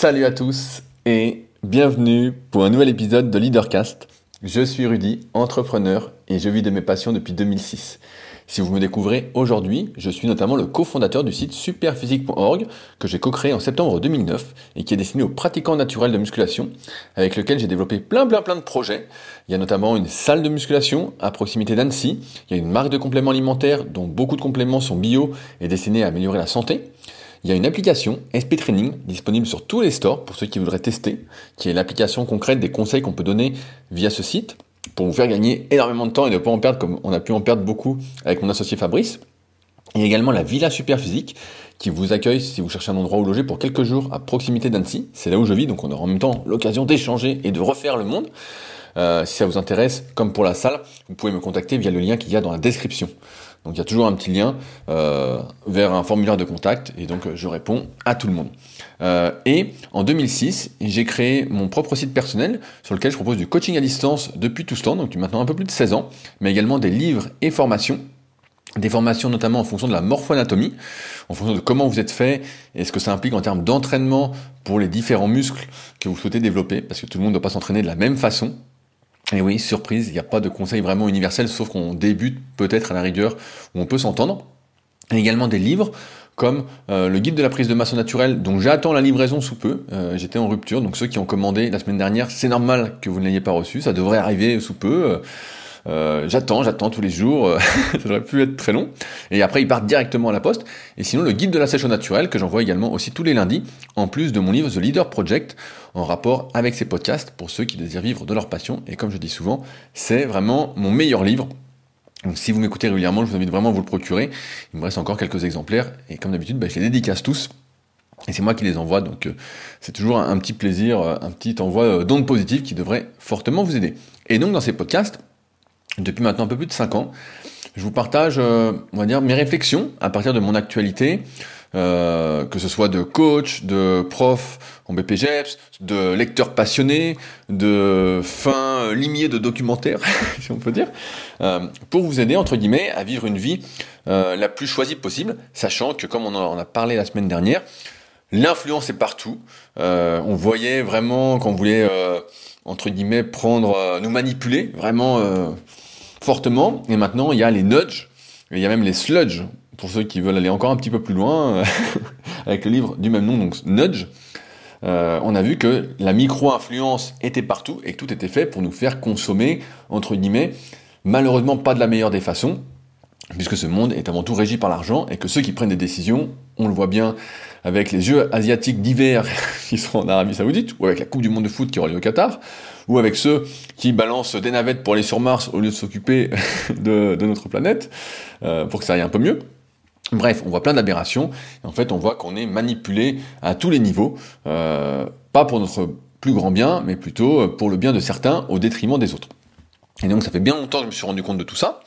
Salut à tous et bienvenue pour un nouvel épisode de Leadercast. Je suis Rudy, entrepreneur et je vis de mes passions depuis 2006. Si vous me découvrez aujourd'hui, je suis notamment le cofondateur du site superphysique.org que j'ai co-créé en septembre 2009 et qui est destiné aux pratiquants naturels de musculation avec lequel j'ai développé plein plein plein de projets. Il y a notamment une salle de musculation à proximité d'Annecy, il y a une marque de compléments alimentaires dont beaucoup de compléments sont bio et destinés à améliorer la santé. Il y a une application SP Training disponible sur tous les stores pour ceux qui voudraient tester, qui est l'application concrète des conseils qu'on peut donner via ce site pour vous faire gagner énormément de temps et ne pas en perdre comme on a pu en perdre beaucoup avec mon associé Fabrice. Il y a également la Villa Superphysique qui vous accueille si vous cherchez un endroit où loger pour quelques jours à proximité d'Annecy. C'est là où je vis, donc on aura en même temps l'occasion d'échanger et de refaire le monde. Euh, si ça vous intéresse, comme pour la salle, vous pouvez me contacter via le lien qu'il y a dans la description. Donc il y a toujours un petit lien euh, vers un formulaire de contact et donc je réponds à tout le monde. Euh, et en 2006, j'ai créé mon propre site personnel sur lequel je propose du coaching à distance depuis tout ce temps, donc maintenant un peu plus de 16 ans, mais également des livres et formations des formations notamment en fonction de la morphoanatomie, en fonction de comment vous êtes fait et ce que ça implique en termes d'entraînement pour les différents muscles que vous souhaitez développer, parce que tout le monde ne doit pas s'entraîner de la même façon. Et oui, surprise, il n'y a pas de conseil vraiment universel, sauf qu'on débute peut-être à la rigueur où on peut s'entendre. Et également des livres comme euh, le guide de la prise de masse naturelle, dont j'attends la livraison sous peu. Euh, j'étais en rupture, donc ceux qui ont commandé la semaine dernière, c'est normal que vous ne l'ayez pas reçu, ça devrait arriver sous peu. Euh, j'attends, j'attends tous les jours, ça devrait plus être très long. Et après, ils partent directement à la poste. Et sinon, le guide de la sèche naturelle, que j'envoie également aussi tous les lundis, en plus de mon livre The Leader Project, en rapport avec ces podcasts, pour ceux qui désirent vivre de leur passion. Et comme je dis souvent, c'est vraiment mon meilleur livre. Donc si vous m'écoutez régulièrement, je vous invite vraiment à vous le procurer. Il me reste encore quelques exemplaires, et comme d'habitude, bah, je les dédicace tous. Et c'est moi qui les envoie, donc euh, c'est toujours un, petit plaisir, euh, un petit envoi d'ondes positives qui devrait fortement vous aider. Et donc dans ces podcasts, depuis maintenant un peu plus de 5 ans. Je vous partage, euh, on va dire, mes réflexions à partir de mon actualité, euh, que ce soit de coach, de prof en BPGEPS, de lecteur passionné, de fin limier de documentaire, si on peut dire, euh, pour vous aider, entre guillemets, à vivre une vie la plus choisie possible, sachant que, comme on en a parlé la semaine dernière, l'influence est partout. on voyait vraiment qu'on voulait entre guillemets, prendre, nous manipuler vraiment fortement. Et maintenant, il y a les nudges, il y a même les sludge, pour ceux qui veulent aller encore un petit peu plus loin, avec le livre du même nom, donc Nudge. Euh, on a vu que la micro-influence était partout et que tout était fait pour nous faire consommer, entre guillemets, malheureusement pas de la meilleure des façons, puisque ce monde est avant tout régi par l'argent et que ceux qui prennent des décisions, on le voit bien avec les Jeux asiatiques d'hiver qui seront en Arabie Saoudite, ou avec la Coupe du Monde de foot qui aura lieu au Qatar, ou avec ceux qui balancent des navettes pour aller sur Mars au lieu de s'occuper de, notre planète, euh, pour que ça aille un peu mieux. Bref, on voit plein d'aberrations, et en fait on voit qu'on est manipulé à tous les niveaux, euh, pas pour notre plus grand bien, mais plutôt pour le bien de certains au détriment des autres. Et donc ça fait bien longtemps que je me suis rendu compte de tout ça,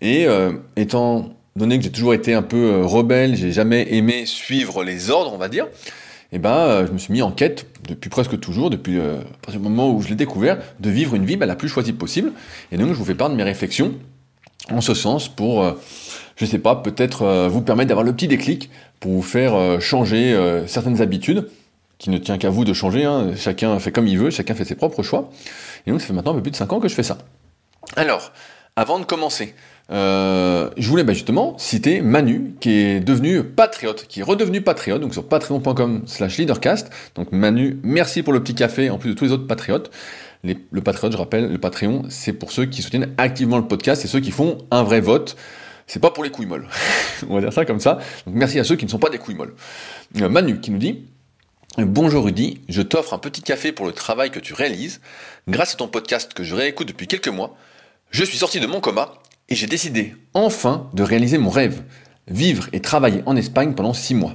et euh, étant donné que j'ai toujours été un peu rebelle, j'ai jamais aimé suivre les ordres, on va dire, eh ben euh, je me suis mis en quête depuis presque toujours, depuis euh, le moment où je l'ai découvert, de vivre une vie bah, la plus choisie possible. Et donc je vous fais part de mes réflexions en ce sens pour, euh, je sais pas, peut-être vous permettre d'avoir le petit déclic pour vous faire changer certaines habitudes qui ne tient qu'à vous de changer. Hein. Chacun fait comme il veut, chacun fait ses propres choix. Et donc ça fait maintenant un peu plus de 5 ans que je fais ça. Alors, avant de commencer, euh, je voulais bah, justement citer Manu, qui est devenu patriote, qui est redevenu patriote, donc sur patreon.com slash leadercast. Donc Manu, merci pour le petit café, en plus de tous les autres patriotes. le patriote, je rappelle, le Patreon, c'est pour ceux qui soutiennent activement le podcast, c'est ceux qui font un vrai vote. C'est pas pour les couilles molles. On va dire ça comme ça. Donc merci à ceux qui ne sont pas des couilles molles. Euh, Manu qui nous dit Bonjour Rudy, je t'offre un petit café pour le travail que tu réalises. Grâce à ton podcast que je réécoute depuis quelques mois, je suis sorti de mon coma et j'ai décidé enfin de réaliser mon rêve, vivre et travailler en Espagne pendant six mois.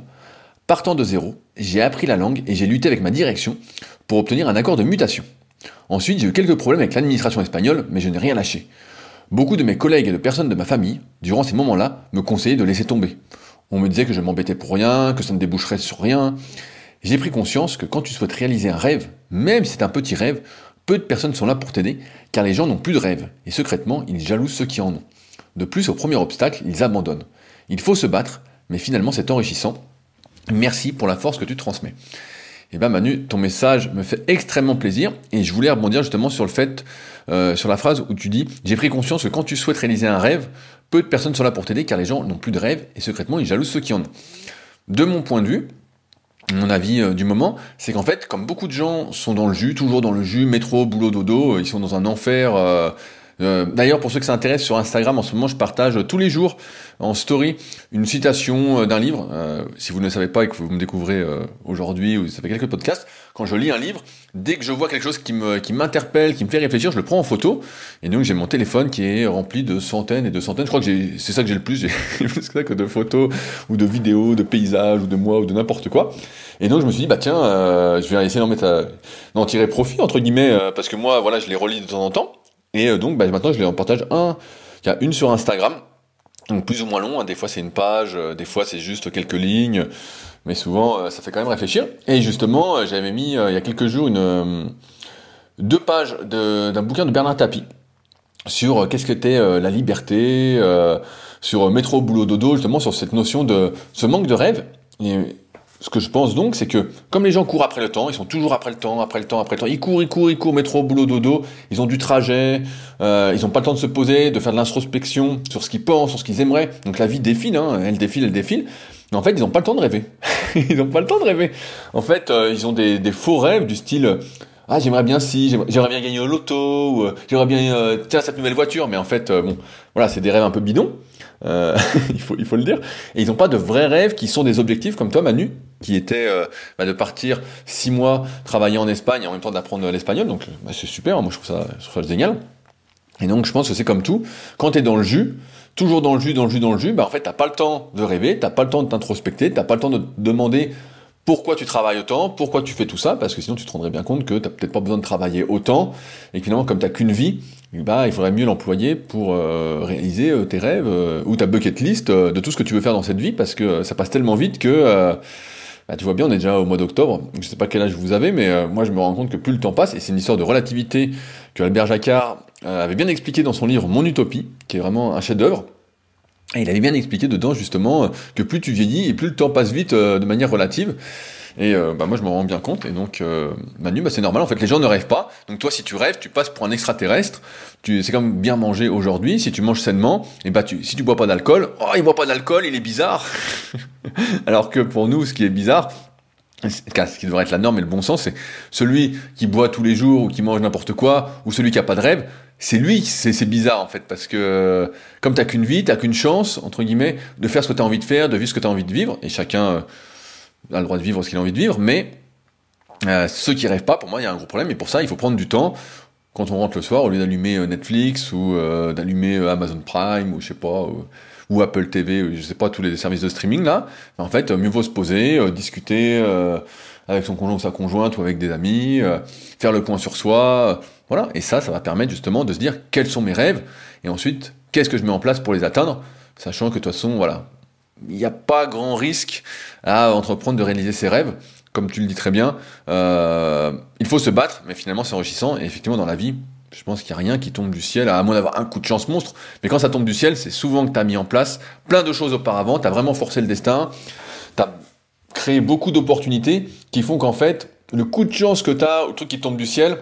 Partant de zéro, j'ai appris la langue et j'ai lutté avec ma direction pour obtenir un accord de mutation. Ensuite, j'ai eu quelques problèmes avec l'administration espagnole, mais je n'ai rien lâché. Beaucoup de mes collègues et de personnes de ma famille, durant ces moments-là, me conseillaient de laisser tomber. On me disait que je m'embêtais pour rien, que ça ne déboucherait sur rien. J'ai pris conscience que quand tu souhaites réaliser un rêve, même si c'est un petit rêve, peu de personnes sont là pour t'aider, car les gens n'ont plus de rêves, et secrètement, ils jalousent ceux qui en ont. De plus, au premier obstacle, ils abandonnent. Il faut se battre, mais finalement c'est enrichissant. Merci pour la force que tu transmets. eh ben Manu, ton message me fait extrêmement plaisir et je voulais rebondir justement sur le fait, euh, sur la phrase où tu dis j'ai pris conscience que quand tu souhaites réaliser un rêve, peu de personnes sont là pour t'aider car les gens n'ont plus de rêve et secrètement ils jalousent ceux qui en ont. De mon point de vue, mon avis euh, du moment, c'est qu'en fait, comme beaucoup de gens sont dans le jus, toujours dans le jus, métro, boulot, dodo, ils sont dans un enfer euh, euh, d'ailleurs, pour ceux que ça intéresse, sur Instagram, en ce moment, je partage tous les jours en story une citation euh, d'un livre. Euh, si vous ne le savez pas et que vous me découvrez aujourd'hui ou ça fait quelques podcasts, quand je lis un livre, dès que je vois quelque chose qui me qui m'interpelle, qui me fait réfléchir, je le prends en photo. Et donc j'ai mon téléphone qui est rempli de centaines et de centaines. Je crois que c'est ça que j'ai le plus. J'ai plus que ça que de photos ou de vidéos, de paysages ou de moi ou de n'importe quoi. Et donc je me suis dit bah tiens, je vais essayer d'en mettre, d'en tirer profit entre guillemets parce que moi voilà je les relis de temps en temps. Et euh, donc bah, maintenant je les en partage un. Il y a une sur Instagram, donc plus ou moins long, hein. des fois c'est une page, euh, des fois c'est juste quelques lignes, mais souvent euh, ça fait quand même réfléchir. Et justement, j'avais mis il y a quelques jours deux pages d'un bouquin de Bernard Tapie sur qu'est-ce que était la liberté, sur métro boulot dodo, justement sur cette notion de ce manque de rêve. Ce que je pense donc, c'est que comme les gens courent après le temps, ils sont toujours après le temps, après le temps, après le temps, ils courent, ils courent, ils courent, métro, boulot, dodo, ils ont du trajet, euh, ils n'ont pas le temps de se poser, de faire de l'introspection sur ce qu'ils pensent, sur ce qu'ils aimeraient. Donc la vie défile, hein, elle défile, elle défile. Mais en fait, ils n'ont pas le temps de rêver. ils n'ont pas le temps de rêver. En fait, euh, ils ont des, des, faux rêves du style ah j'aimerais bien si j'aimerais bien gagner au loto ou euh, j'aimerais bien euh, tiens cette nouvelle voiture mais en fait euh, bon voilà c'est des rêves un peu bidons il faut il faut le dire. Et ils n'ont pas de vrais rêves qui sont des objectifs comme toi Manu qui était bah, de partir six mois travailler en Espagne et en même temps d'apprendre l'espagnol. Donc bah, c'est super. Moi je trouve ça je trouve ça génial. Et donc je pense que c'est comme tout. Quand tu es dans le jus toujours dans le jus dans le jus dans le jus bah en fait t'as pas le temps de rêver t'as pas le temps de t'introspecter t'as pas le temps de demander pourquoi tu travailles autant, pourquoi tu fais tout ça, parce que sinon tu te rendrais bien compte que tu n'as peut-être pas besoin de travailler autant, et que finalement comme tu qu'une vie, bah, il faudrait mieux l'employer pour euh, réaliser euh, tes rêves euh, ou ta bucket list de tout ce que tu veux faire dans cette vie, parce que ça passe tellement vite que bah, tu vois bien, on est déjà au mois d'octobre, je sais pas quel âge vous avez, mais moi je me rends compte que plus le temps passe, et c'est une histoire de relativité que Albert Jacquard avait bien expliqué dans son livre Mon Utopie, qui est vraiment un chef-d'œuvre, et il avait bien expliqué dedans justement que plus tu vieillis et plus le temps passe vite euh, de manière relative. Et euh, bah moi je m'en rends bien compte. Et donc euh, Manu, bah, c'est normal. En fait, les gens ne rêvent pas. Donc toi, si tu rêves, tu passes pour un extraterrestre. Tu, c'est comme bien manger aujourd'hui. Si tu manges sainement, et bah tu, si tu bois pas d'alcool, oh il boit pas d'alcool, il est bizarre. Alors que pour nous, ce qui est bizarre, ce qui devrait être la norme et le bon sens, c'est celui qui boit tous les jours ou qui mange n'importe quoi, ou celui qui a pas de rêve, c'est lui, c'est bizarre en fait, parce que comme t'as qu'une vie, t'as qu'une chance, entre guillemets, de faire ce que t'as envie de faire, de vivre ce que t'as envie de vivre, et chacun euh, a le droit de vivre ce qu'il a envie de vivre, mais euh, ceux qui rêvent pas, pour moi, il y a un gros problème, et pour ça, il faut prendre du temps, quand on rentre le soir, au lieu d'allumer euh, Netflix, ou d'allumer Amazon Prime, ou je sais pas, ou, Apple TV, ou je sais pas, tous les services de streaming là, en fait, mieux vaut se poser, discuter avec son conjoint ou sa conjointe, ou avec des amis, faire le point sur soi, voilà, et ça, ça va permettre justement de se dire quels sont mes rêves, et ensuite, qu'est-ce que je mets en place pour les atteindre, sachant que de toute façon, voilà, il n'y a pas grand risque à entreprendre de réaliser ses rêves, comme tu le dis très bien. Euh, il faut se battre, mais finalement c'est enrichissant, et effectivement dans la vie, je pense qu'il n'y a rien qui tombe du ciel, à moins d'avoir un coup de chance monstre, mais quand ça tombe du ciel, c'est souvent que tu as mis en place plein de choses auparavant, tu as vraiment forcé le destin, tu as créé beaucoup d'opportunités qui font qu'en fait, le coup de chance que tu as, le truc qui tombe du ciel,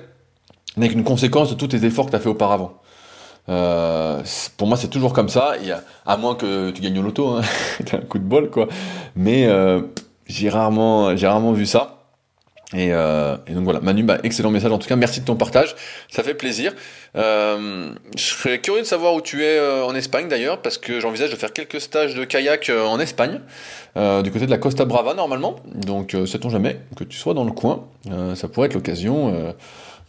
n'est qu'une conséquence de tous tes efforts que tu as fait auparavant. Euh, pour moi, c'est toujours comme ça, à moins que tu gagnes au loto, hein, un coup de bol, quoi. Mais euh, j'ai rarement, j'ai rarement vu ça. Et, euh, donc voilà, Manu, bah, excellent message en tout cas, merci de ton partage, ça fait plaisir. Je serais curieux de savoir où tu es en Espagne d'ailleurs, parce que j'envisage de faire quelques stages de kayak en Espagne, du côté de la Costa Brava normalement, donc sait-on jamais que tu sois dans le coin, ça pourrait être l'occasion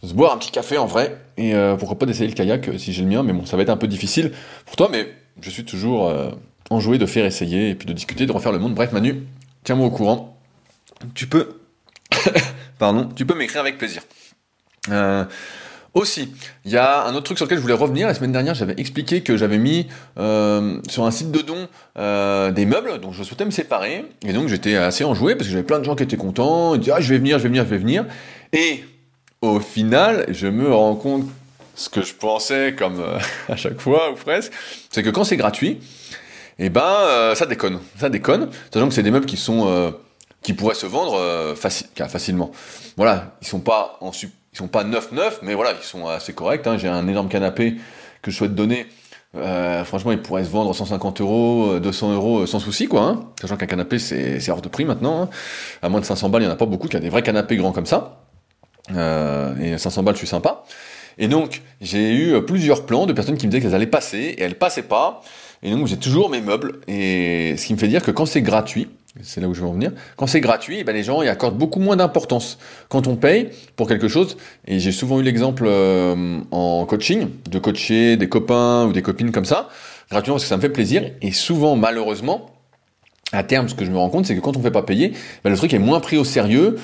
se boire un petit café en vrai, et euh, pourquoi pas d'essayer le kayak euh, si j'ai le mien, mais bon, ça va être un peu difficile pour toi, mais je suis toujours euh, enjoué de faire essayer, et puis de discuter, de refaire le monde. Bref, Manu, tiens-moi au courant. Tu peux... Pardon, tu peux m'écrire avec plaisir. Aussi, il y a un autre truc sur lequel je voulais revenir. La semaine dernière, j'avais expliqué que j'avais mis sur un site de don des meubles dont je souhaitais me séparer. Et donc j'étais assez enjoué parce que j'avais plein de gens qui étaient contents. Ils disaient ah je vais venir, je vais venir, je vais venir. Et au final, je me rends compte ce que je pensais comme euh, à chaque fois ou presque, c'est que quand c'est gratuit, eh ben euh, ça déconne, ça déconne. Sachant que c'est des meubles qui sont euh, qui pourraient se vendre facilement. Voilà, ils sont pas ils sont pas 9-9, mais voilà, ils sont assez corrects. Hein. J'ai un énorme canapé que je souhaite donner. Franchement, il pourrait se vendre 150 euros, 200 euros sans souci, quoi. Hein. Sachant qu'un canapé, c'est hors de prix maintenant. Hein. À moins de 500 balles, il n'y en a pas beaucoup qui a des vrais canapés grands comme ça. Euh, et 500 balles, je suis sympa. Et donc, j'ai eu plusieurs plans de personnes qui me disaient qu'elles allaient passer, et elles passaient pas. Et donc, j'ai toujours mes meubles. Et ce qui me fait dire que quand c'est gratuit, c'est là où je veux en venir. Quand c'est gratuit, eh ben les gens y accordent beaucoup moins d'importance. Quand on paye pour quelque chose, et j'ai souvent eu l'exemple euh, en coaching, de coacher des copains ou des copines comme ça, gratuitement parce que ça me fait plaisir, et souvent, malheureusement, à terme, ce que je me rends compte, c'est que quand on ne fait pas payer, ben, le truc est moins pris au sérieux,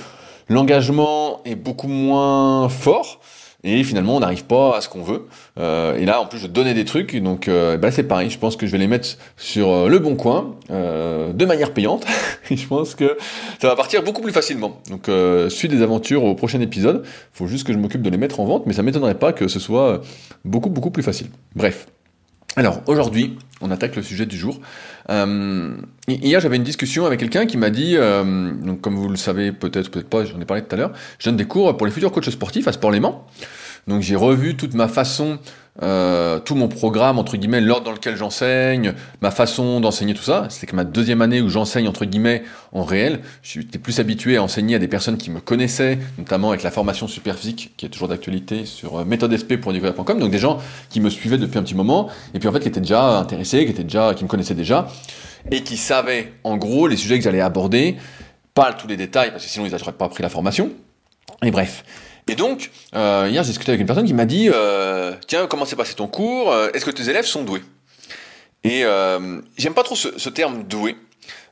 l'engagement est beaucoup moins fort, et finalement on n'arrive pas à ce qu'on veut. Euh, et là en plus je donnais des trucs, donc euh, bah, c'est pareil, je pense que je vais les mettre sur euh, le bon coin, de manière payante, et je pense que ça va partir beaucoup plus facilement. Donc suite des aventures au prochain épisode, faut juste que je m'occupe de les mettre en vente, mais ça m'étonnerait pas que ce soit beaucoup beaucoup plus facile. Bref. Alors aujourd'hui, on attaque le sujet du jour. Euh, hier, j'avais une discussion avec quelqu'un qui m'a dit, euh, donc comme vous le savez peut-être, peut-être pas, j'en ai parlé tout à l'heure, je donne des cours pour les futurs coachs sportifs à Sport Léman. Donc j'ai revu toute ma façon, euh, tout mon programme, entre guillemets, l'ordre dans lequel j'enseigne, ma façon d'enseigner tout ça. C'est que ma deuxième année où j'enseigne, entre guillemets, en réel, j'étais plus habitué à enseigner à des personnes qui me connaissaient, notamment avec la formation super physique, qui est toujours d'actualité sur euh, méthodesp.com, donc des gens qui me suivaient depuis un petit moment, et puis en fait qui étaient déjà intéressés, qui étaient déjà, qui me connaissaient déjà, et qui savaient, en gros, les sujets que j'allais aborder, pas tous les détails, parce que sinon ils n'auraient pas pris la formation. Et bref. Et donc, euh, hier, j'ai discuté avec une personne qui m'a dit euh, Tiens, comment s'est passé ton cours euh, Est-ce que tes élèves sont doués? Et j'aime pas trop ce, terme doué.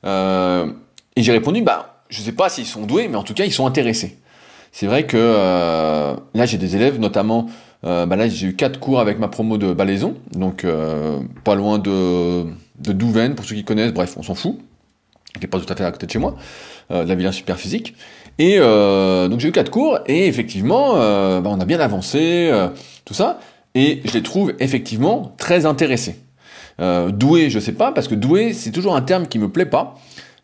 Et j'ai répondu Bah, je sais pas s'ils sont doués, mais en tout cas, ils sont intéressés. C'est vrai que là, j'ai des élèves, notamment. bah là, j'ai eu quatre cours avec ma promo de balaison, donc pas loin de, de Douvaine, pour ceux qui connaissent, bref, on s'en fout, qui est pas tout à fait à côté de chez moi, de la Villa Super Physique. Et euh, donc j'ai eu quatre cours et effectivement, euh, bah, on a bien avancé, euh, tout ça. Et je les trouve effectivement très intéressés. Euh, doué, je sais pas, parce que doué, c'est toujours un terme qui me plaît pas,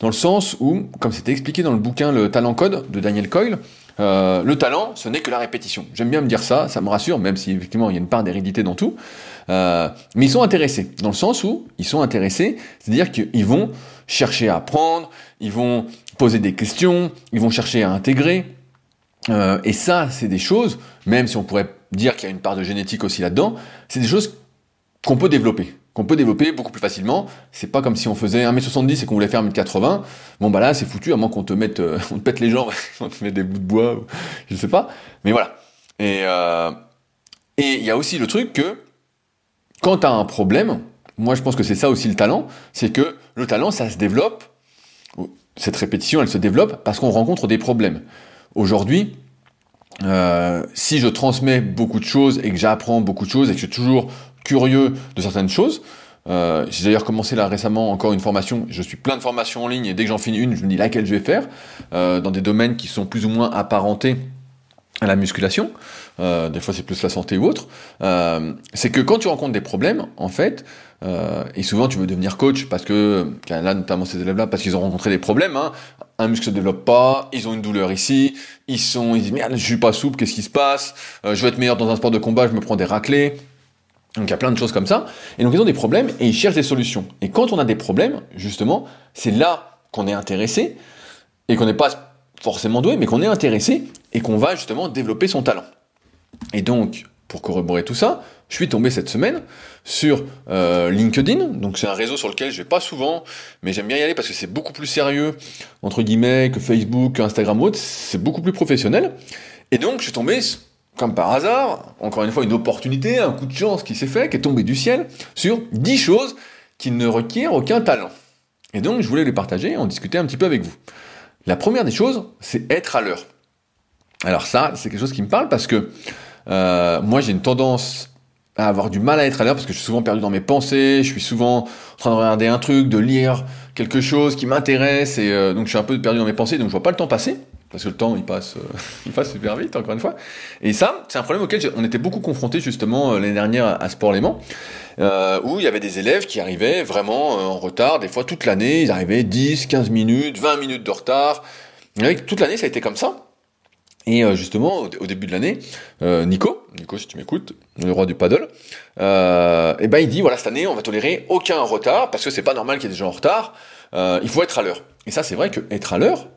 dans le sens où, comme c'était expliqué dans le bouquin Le Talent Code de Daniel Coyle, euh, le talent, ce n'est que la répétition. J'aime bien me dire ça, ça me rassure, même si effectivement il y a une part d'hérédité dans tout. Mais ils sont intéressés, dans le sens où ils sont intéressés, c'est-à-dire qu'ils vont chercher à apprendre, ils vont poser des questions, ils vont chercher à intégrer. Euh, et ça, c'est des choses, même si on pourrait dire qu'il y a une part de génétique aussi là-dedans, c'est des choses qu'on peut développer, qu'on peut développer beaucoup plus facilement. C'est pas comme si on faisait 1m70 et qu'on voulait faire 1m80. Bon bah là, c'est foutu, à moins qu'on te mette, euh, on te pète les jambes, on te met des bouts de bois, ou, je sais pas. Mais voilà. Et euh, et il y a aussi le truc que quand tu as un problème, moi je pense que c'est ça aussi le talent, c'est que le talent ça se développe cette répétition, elle se développe parce qu'on rencontre des problèmes. Aujourd'hui, euh, si je transmets beaucoup de choses et que j'apprends beaucoup de choses et que je suis toujours curieux de certaines choses, euh, j'ai d'ailleurs commencé là récemment encore une formation. Je suis plein de formations en ligne et dès que j'en finis une, je me dis laquelle je vais faire euh, dans des domaines qui sont plus ou moins apparentés à la musculation. Des fois, c'est plus la santé ou autre. C'est que quand tu rencontres des problèmes, en fait, euh, et souvent tu veux devenir coach parce que, là notamment ces élèves-là, parce qu'ils ont rencontré des problèmes, hein, un muscle se développe pas, ils ont une douleur ici, ils sont, ils disent merde, je suis pas souple, qu'est-ce qui se passe euh, Je veux être meilleur dans un sport de combat, je me prends des raclés. Donc il y a plein de choses comme ça. Et donc ils ont des problèmes et ils cherchent des solutions. Et quand on a des problèmes, justement, c'est là qu'on est intéressé et qu'on n'est pas forcément doué, mais qu'on est intéressé et qu'on va justement développer son talent. Et donc, pour corroborer tout ça, je suis tombé cette semaine sur euh, LinkedIn. Donc c'est un réseau sur lequel je vais pas souvent, mais j'aime bien y aller parce que c'est beaucoup plus sérieux entre guillemets que Facebook, Instagram ou autre. C'est beaucoup plus professionnel. Et donc je suis tombé comme par hasard, encore une fois une opportunité, un coup de chance qui s'est fait, qui est tombé du ciel, sur 10 choses qui ne requièrent aucun talent. Et donc je voulais les partager, en discuter un petit peu avec vous. La première des choses, c'est être à l'heure. Alors ça, c'est quelque chose qui me parle parce que euh, moi, j'ai une tendance à avoir du mal à être à l'heure parce que je suis souvent perdu dans mes pensées, je suis souvent en train de regarder un truc, de lire quelque chose qui m'intéresse et euh, donc je suis un peu perdu dans mes pensées donc je vois pas le temps passer. parce que le temps il passe, il passe super vite encore une fois. Et ça, c'est un problème auquel on était beaucoup confrontés justement l'année dernière à Sport Léman, euh, où il y avait des élèves qui arrivaient vraiment en retard, des fois toute l'année, ils arrivaient 10, 15 minutes, 20 minutes de retard. Et toute l'année, ça a été comme ça. Et justement, au, début de l'année, Nico, Nico si tu m'écoutes, le roi du paddle, euh, et ben il dit voilà cette année on va tolérer aucun retard parce que c'est pas normal qu'il y ait des gens en retard. Euh, il faut être à l'heure. Et ça c'est vrai que être à l'heure,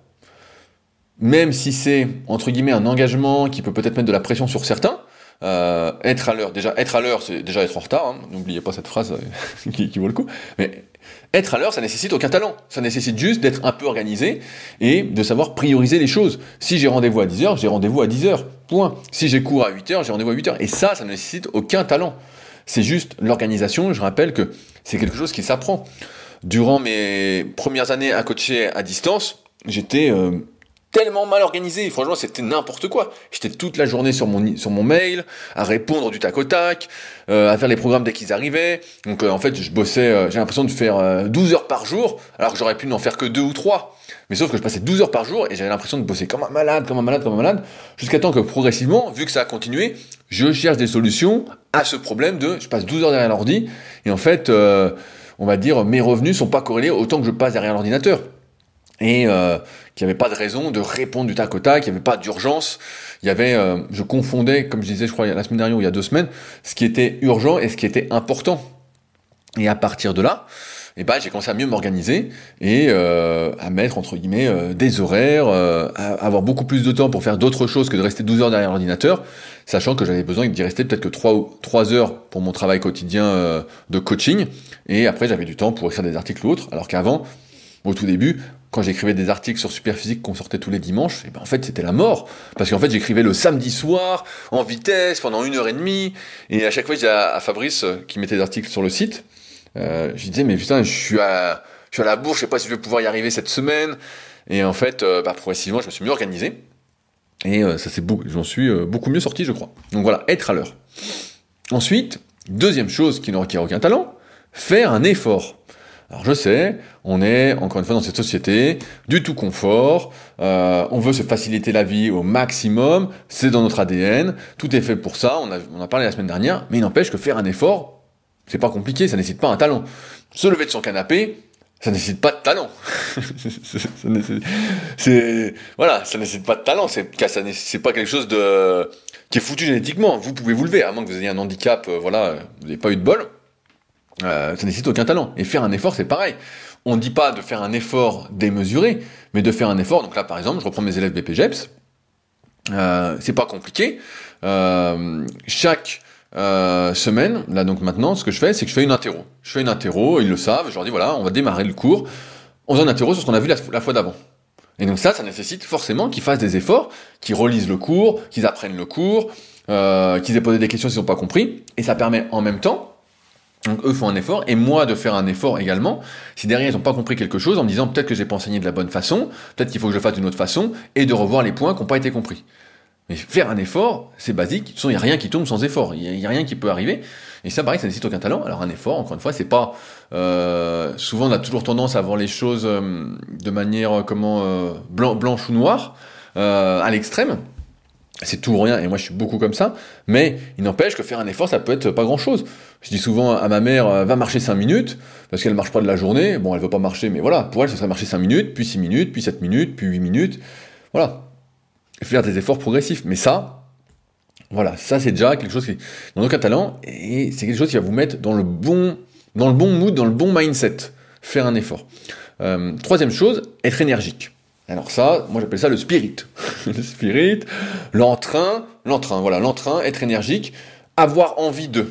même si c'est entre guillemets un engagement qui peut peut-être mettre de la pression sur certains, euh, être à l'heure, déjà être à l'heure, c'est déjà être en retard. Hein. N'oubliez pas cette phrase euh, qui, qui, vaut le coup. Mais être à l'heure, ça nécessite aucun talent. Ça nécessite juste d'être un peu organisé et de savoir prioriser les choses. Si j'ai rendez-vous à 10h, j'ai rendez-vous à 10h. Point. Si j'ai cours à 8h, j'ai rendez-vous à 8h. Et ça, ça ne nécessite aucun talent. C'est juste l'organisation. Je rappelle que c'est quelque chose qui s'apprend. Durant mes premières années à coacher à distance, j'étais euh, tellement mal organisé. Franchement, c'était n'importe quoi. J'étais toute la journée sur mon, sur mon mail, à répondre du tac au tac, euh, à faire les programmes dès qu'ils arrivaient. Donc, euh, en fait, je bossais, euh, j'ai l'impression de faire 12 heures par jour, alors que j'aurais pu n'en faire que deux ou trois. Mais sauf que je passais 12 heures par jour et j'avais l'impression de bosser comme un malade, comme un malade, comme un malade, jusqu'à temps que progressivement, vu que ça a continué, je cherche des solutions à ce problème de je passe 12 heures derrière l'ordi et en fait, on va dire, mes revenus sont pas corrélés autant que je passe derrière l'ordinateur et qu'il n'y avait pas de raison de répondre du tac au tac, qu'il n'y avait pas d'urgence. Il y avait, euh, je confondais, comme je disais, je crois la semaine dernière ou il y a deux semaines, ce qui était urgent et ce qui était important. Et à partir de là, eh ben, j'ai commencé à mieux m'organiser et euh, à mettre entre guillemets euh, des horaires, euh, à avoir beaucoup plus de temps pour faire d'autres choses que de rester 12 heures derrière l'ordinateur, sachant que j'avais besoin d'y rester peut-être que 3, 3 heures pour mon travail quotidien euh, de coaching, et après j'avais du temps pour écrire des articles ou autres, alors qu'avant, au tout début, quand j'écrivais des articles sur Superphysique qu'on sortait tous les dimanches, et ben en fait c'était la mort. Parce qu'en fait j'écrivais le samedi soir, en vitesse, pendant une heure et demie, et à chaque fois je disais à, Fabrice, euh, qui mettait des articles sur le site, euh, je disais mais putain je suis à, je suis à la bourse, je sais pas si je vais pouvoir y arriver cette semaine. Et en fait, euh, bah, progressivement, je me suis mieux organisé. Et euh, ça c'est beau, j'en suis beaucoup mieux sorti, je crois. Donc voilà, être à l'heure. Ensuite, deuxième chose qui ne requiert aucun talent, faire un effort. Alors je sais, on est encore une fois dans cette société du tout confort, euh, on veut se faciliter la vie au maximum, c'est dans notre ADN, tout est fait pour ça, on a, on a parlé la semaine dernière, mais il n'empêche que faire un effort, c'est pas compliqué, ça nécessite pas un talent. Se lever de son canapé, ça nécessite pas de talent. voilà, ça nécessite pas de talent, c'est c'est pas quelque chose de qui est foutu génétiquement. Vous pouvez vous lever, à moins que vous ayez un handicap, euh, voilà, vous n'avez pas eu de bol. Euh, ça nécessite aucun talent. Et faire un effort, c'est pareil. On ne dit pas de faire un effort démesuré, mais de faire un effort. Donc là, par exemple, je reprends mes élèves BPGEPS. Euh, c'est pas compliqué. Euh, chaque euh, semaine, là donc maintenant, ce que je fais, c'est que je fais une interro. Je fais une interro, ils le savent, je leur dis voilà, on va démarrer le cours. On faisant une interro sur ce qu'on a vu la, fois d'avant. Et donc ça, ça nécessite forcément qu'ils fassent des efforts, qu'ils relisent le cours, qu'ils apprennent le cours, qu'ils aient posé des questions s'ils n'ont pas compris. Et ça permet en même temps donc eux font un effort, et moi de faire un effort également, si derrière ils n'ont pas compris quelque chose, en me disant peut-être que j'ai pas enseigné de la bonne façon, peut-être qu'il faut que je fasse d'une autre façon, et de revoir les points qui n'ont pas été compris. Mais faire un effort, c'est basique, il n'y a rien qui tombe sans effort, il n'y a, rien qui peut arriver, et ça pareil, ça nécessite aucun talent. Alors un effort, encore une fois, c'est pas... Euh, souvent on a toujours tendance à voir les choses euh, de manière euh, comment blanc, blanche ou noire, à l'extrême, c'est tout ou rien, et moi je suis beaucoup comme ça, mais il n'empêche que faire un effort, ça peut être pas grand chose. Je dis souvent à ma mère, va marcher 5 minutes, parce qu'elle marche pas de la journée, bon elle veut pas marcher, mais voilà, pour elle ce serait marcher 5 minutes, puis 6 minutes, puis 7 minutes, puis 8 minutes, voilà. Faire des efforts progressifs, mais ça, voilà, ça c'est déjà quelque chose qui dans aucun talent, et c'est quelque chose qui va vous mettre dans le bon, dans le bon mood, dans le bon mindset, faire un effort. Euh, troisième chose, être énergique. Alors ça, moi j'appelle ça le spirit. le spirit, l'entrain, l'entrain, voilà, l'entrain, être énergique, avoir envie de.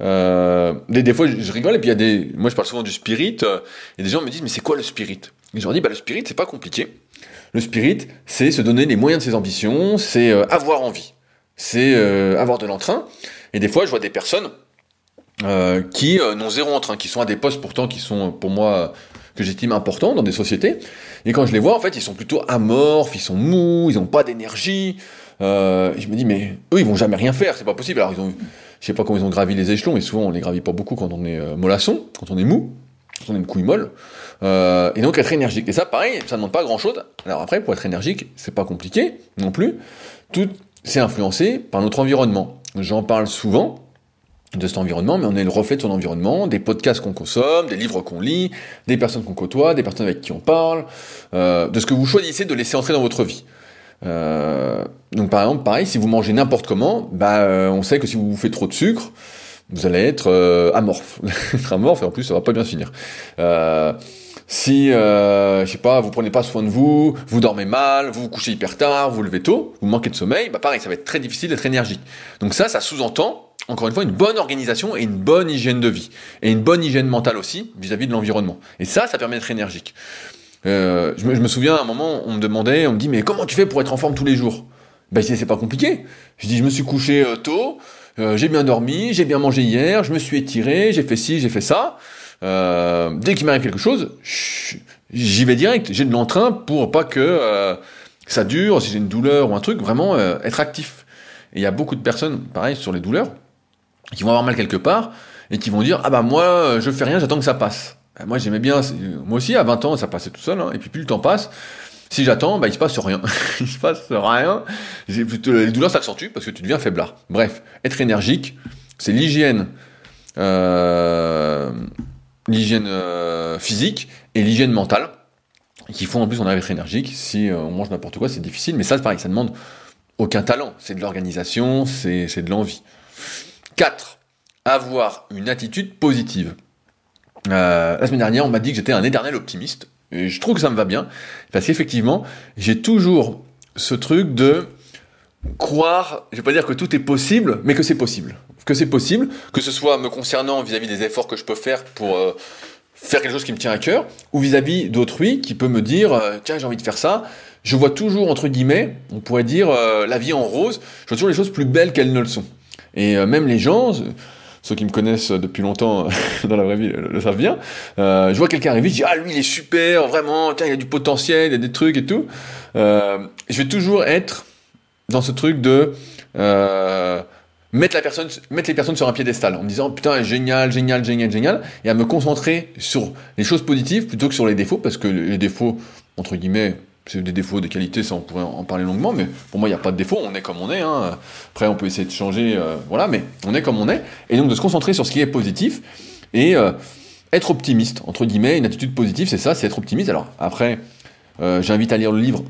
Euh, des, fois je rigole et puis il y a des, moi je parle souvent du spirit euh, et des gens me disent mais c'est quoi le spirit? Et je leur dis bah le spirit c'est pas compliqué. Le spirit c'est se donner les moyens de ses ambitions, c'est euh, avoir envie, c'est avoir de l'entrain. Et des fois je vois des personnes qui n'ont zéro entrain, qui sont à des postes pourtant qui sont pour moi que j'estime importants dans des sociétés. Et quand je les vois, en fait, ils sont plutôt amorphes, ils sont mous, ils n'ont pas d'énergie. Euh, je me dis, mais eux, ils vont jamais rien faire, c'est pas possible. Alors, ils ont, je sais pas comment ils ont gravi les échelons, et souvent, on les gravit pas beaucoup quand on est euh, mollasson, quand on est mou. ce sont des couilles molles, euh, et donc être énergique. Et ça, pareil, ça ne demande pas grand-chose. Alors après, pour être énergique, c'est pas compliqué non plus. Tout, c'est influencé par notre environnement. J'en parle souvent de cet environnement, mais on est le reflet de son environnement, des podcasts qu'on consomme, des livres qu'on lit, des personnes qu'on côtoie, des personnes avec qui on parle, euh, de ce que vous choisissez de laisser entrer dans votre vie. Euh, donc par exemple, pareil, si vous mangez n'importe comment, bah, euh, on sait que si vous faites trop de sucre, vous allez être euh, amorphe. être amorphe, et en plus, ça va pas bien finir. Si, euh, je sais pas, vous prenez pas soin de vous, vous dormez mal, vous vous couchez hyper tard, vous vous levez tôt, vous manquez de sommeil, bah pareil, ça va être très difficile d'être énergique. Donc ça, ça sous-entend, encore une fois, une bonne organisation et une bonne hygiène de vie. Et une bonne hygiène mentale aussi, vis-à-vis de l'environnement. Et ça, ça permet d'être énergique. Euh, je, me, je, me, souviens à un moment, on me demandait, on me dit, mais comment tu fais pour être en forme tous les jours? Ben, c'est pas compliqué. Je dis, je me suis couché euh, tôt, euh, j'ai bien dormi, j'ai bien mangé hier, je me suis étiré, j'ai fait ci, j'ai fait ça. Euh, dès qu'il m'arrive quelque chose, j'y vais direct. J'ai de l'entrain pour pas que euh, ça dure, si j'ai une douleur ou un truc, vraiment euh, être actif. Et il y a beaucoup de personnes, pareil, sur les douleurs, qui vont avoir mal quelque part et qui vont dire ah bah moi je fais rien, j'attends que ça passe. moi j'aimais bien, moi aussi à 20 ans ça passait tout seul, hein, et puis plus le temps passe. Si j'attends, bah, il se passe rien. il se passe rien. Les douleurs s'accentuent parce que tu deviens faiblard. Bref, être énergique, c'est l'hygiène l'hygiène euh, physique et l'hygiène mentale, qui font en plus on arrive à énergique. Si euh, on mange n'importe quoi, c'est difficile, mais ça c'est pareil, ça demande aucun talent, c'est de l'organisation, c'est de l'envie. 4. Avoir une attitude positive. Euh, la semaine dernière, on m'a dit que j'étais un éternel optimiste, et je trouve que ça me va bien, parce qu'effectivement, j'ai toujours ce truc de croire, je vais pas dire que tout est possible, mais que c'est possible que c'est possible, que ce soit me concernant vis-à-vis des efforts que je peux faire pour euh, faire quelque chose qui me tient à cœur, ou vis-à-vis d'autrui qui peut me dire euh, tiens j'ai envie de faire ça. Je vois toujours entre guillemets, on pourrait dire euh, la vie en rose. Je vois toujours les choses plus belles qu'elles ne le sont. Et même les gens, ceux qui me connaissent depuis longtemps dans la vraie vie le, savent bien. je vois quelqu'un arriver, je dis ah lui il est super, vraiment, tiens il a du potentiel, il a des trucs et tout. je vais toujours être dans ce truc de mettre la personne, mettre les personnes sur un piédestal en me disant putain génial, génial, génial, génial, et à me concentrer sur les choses positives plutôt que sur les défauts, parce que les défauts, entre guillemets, c'est des défauts, des qualités, ça on pourrait en parler longuement, mais pour moi il n'y a pas de défaut, on est comme on est. Hein. Après on peut essayer de changer, euh, voilà, mais on est comme on est, et donc de se concentrer sur ce qui est positif et euh, être optimiste, entre guillemets, une attitude positive, c'est ça, c'est être optimiste. Alors après, euh, j'invite à lire le livre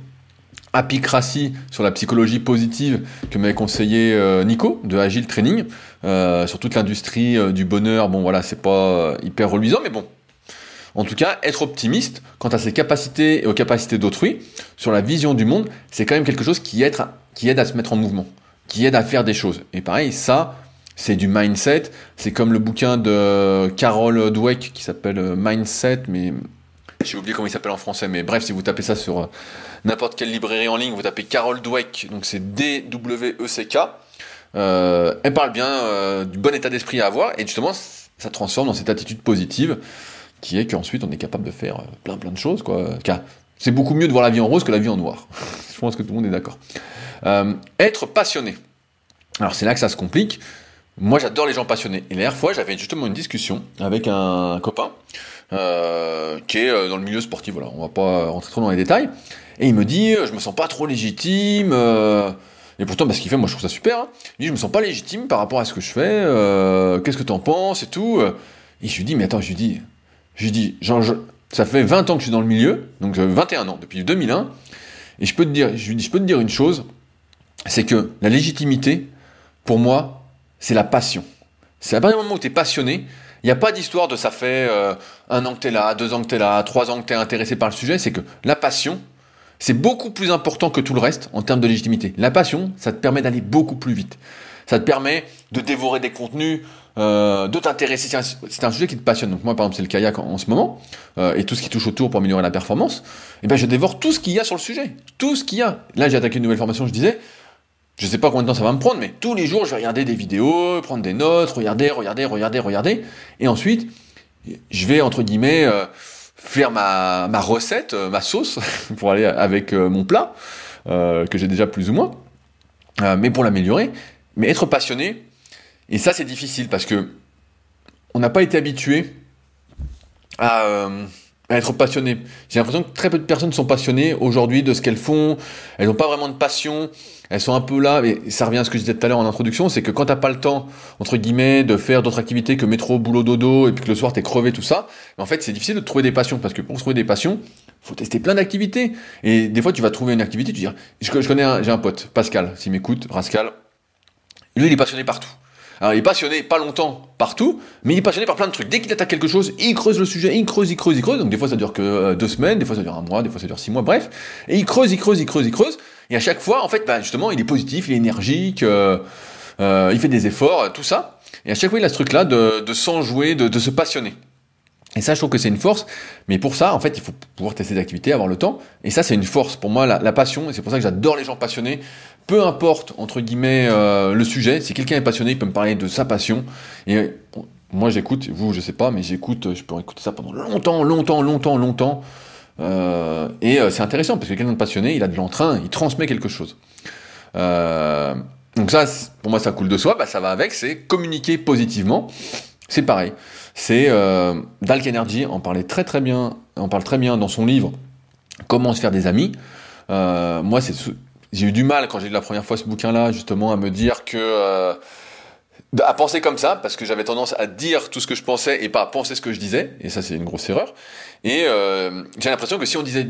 Sur la psychologie positive que m'avait conseillé euh, Nico de Agile Training euh, sur toute l'industrie euh, du bonheur. Bon voilà, c'est pas hyper reluisant, mais bon. En tout cas, être optimiste quant à ses capacités et aux capacités d'autrui sur la vision du monde, c'est quand même quelque chose qui aide, qui aide à se mettre en mouvement, qui aide à faire des choses. Et pareil, ça, c'est du mindset. C'est comme le bouquin de Carol Dweck qui s'appelle Mindset, mais j'ai oublié comment il s'appelle en français, mais bref, si vous tapez ça sur euh, n'importe quelle librairie en ligne, vous tapez Carol Dweck, donc c'est D-W-E-C-K. Euh, elle parle bien euh, du bon état d'esprit à avoir, et justement, ça transforme dans cette attitude positive, qui est qu'ensuite on est capable de faire plein plein de choses, quoi. C'est beaucoup mieux de voir la vie en rose que la vie en noir. Je pense que tout le monde est d'accord. être passionné. Alors c'est là que ça se complique. Moi j'adore les gens passionnés. Et la fois, j'avais justement une discussion avec un copain euh, qui est euh, dans le milieu sportif. Voilà, on va pas rentrer trop dans les détails. Et il me dit, euh, je me sens pas trop légitime. et pourtant, bah, ce qu'il fait, moi, je trouve ça super. Hein. Il dit, je me sens pas légitime par rapport à ce que je fais. Qu'est-ce que tu en penses et tout. Et je lui dis, mais attends, je lui dis, je lui dis, ça fait 20 ans que je suis dans le milieu, donc 21 ans, depuis 2001. Et je peux te dire, je lui dis, je peux te dire une chose, c'est que la légitimité, pour moi, c'est la passion. C'est à partir du moment où tu es passionné, il n'y a pas d'histoire de ça fait euh, un an que tu es là, deux ans que tu es là, trois ans que tu es intéressé par le sujet. C'est que la passion, c'est beaucoup plus important que tout le reste en termes de légitimité. La passion, ça te permet d'aller beaucoup plus vite. Ça te permet de dévorer des contenus, euh, de t'intéresser. C'est un, sujet qui te passionne. Donc moi, par exemple, c'est le kayak en, ce moment, euh, et tout ce qui touche autour pour améliorer la performance. Et eh ben, je dévore tout ce qu'il y a sur le sujet. Tout ce qu'il y a. Là, j'ai attaqué une nouvelle formation, je disais, je sais pas combien de temps ça va me prendre, mais tous les jours, je vais regarder des vidéos, prendre des notes, regarder, regarder, regarder, regarder. Et ensuite, je vais, entre guillemets, euh, faire ma, ma recette, euh, ma sauce, pour aller avec euh, mon plat, que j'ai déjà plus ou moins, mais pour l'améliorer. Mais être passionné, et ça c'est difficile parce que on n'a pas été habitué à, être passionné. J'ai l'impression que très peu de personnes sont passionnées aujourd'hui de ce qu'elles font. Elles n'ont pas vraiment de passion. Elles sont un peu là, mais ça revient à ce que je disais tout à l'heure en introduction, c'est que quand t'as pas le temps, entre guillemets, de faire d'autres activités que métro, boulot, dodo, et puis que le soir t'es crevé, tout ça, en fait c'est difficile de trouver des passions, parce que pour trouver des passions, faut tester plein d'activités. Et des fois tu vas trouver une activité, tu dis, je, connais, j'ai un pote, Pascal, s'il m'écoute, Rascal, lui il est passionné partout. Alors il est passionné pas longtemps partout, mais il est passionné par plein de trucs. Dès qu'il attaque quelque chose, il creuse le sujet, il creuse, il creuse, il creuse. Donc des fois ça dure que euh, deux semaines, des fois ça dure un mois, des fois ça dure six mois, bref. Et il creuse, il creuse, il creuse, il creuse. Et à chaque fois, en fait, bah, justement, il est positif, il est énergique, euh, euh, il fait des efforts, tout ça. Et à chaque fois, il a ce truc-là de, de s'enjouer, de se passionner. Et ça, je trouve que c'est une force. Mais pour ça, en fait, il faut pouvoir tester des activités, avoir le temps. Et ça, c'est une force. Pour moi, la, passion, et c'est pour ça que j'adore les gens passionnés, peu importe, entre guillemets, euh, le sujet, si quelqu'un est passionné, il peut me parler de sa passion. Et moi, j'écoute, vous, je sais pas, mais j'écoute, je peux écouter ça pendant longtemps, longtemps, longtemps, longtemps. Euh, et euh, c'est intéressant, parce que quelqu'un de passionné, il a de l'entrain, il transmet quelque chose. donc ça, pour moi, ça coule de soi, bah, ça va avec, c'est communiquer positivement. C'est pareil. C'est Dalk Energy en parlait très très bien, en parle très bien dans son livre Comment se faire des amis. moi, c'est j'ai eu du mal quand j'ai lu la première fois ce bouquin-là, justement, à me dire que euh, à penser comme ça, parce que j'avais tendance à dire tout ce que je pensais et pas à penser ce que je disais, et ça c'est une grosse erreur. Et euh, j'ai l'impression que si on disait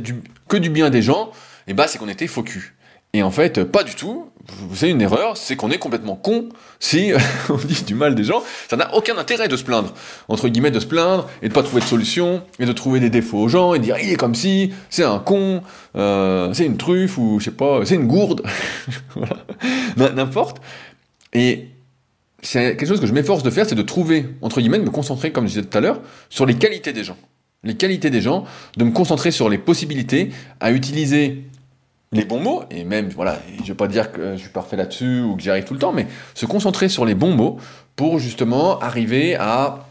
que du bien des gens, et eh ben c'est qu'on était faux cul. Et en fait, pas du tout. C'est une erreur, c'est qu'on est complètement con si on dit du mal des gens. Ça n'a aucun intérêt de se plaindre. Entre guillemets, de se plaindre et de pas trouver de solution et de trouver des défauts aux gens et de dire il est comme si, c'est un con, euh, c'est une truffe ou je sais pas, c'est une gourde. voilà. N'importe. Et c'est quelque chose que je m'efforce de faire, c'est de trouver, entre guillemets, de me concentrer, comme je disais tout à l'heure, sur les qualités des gens. Les qualités des gens, de me concentrer sur les possibilités à utiliser les bons mots, et même, voilà, je vais pas dire que je suis parfait là-dessus ou que j'y arrive tout le temps, mais se concentrer sur les bons mots pour justement arriver à,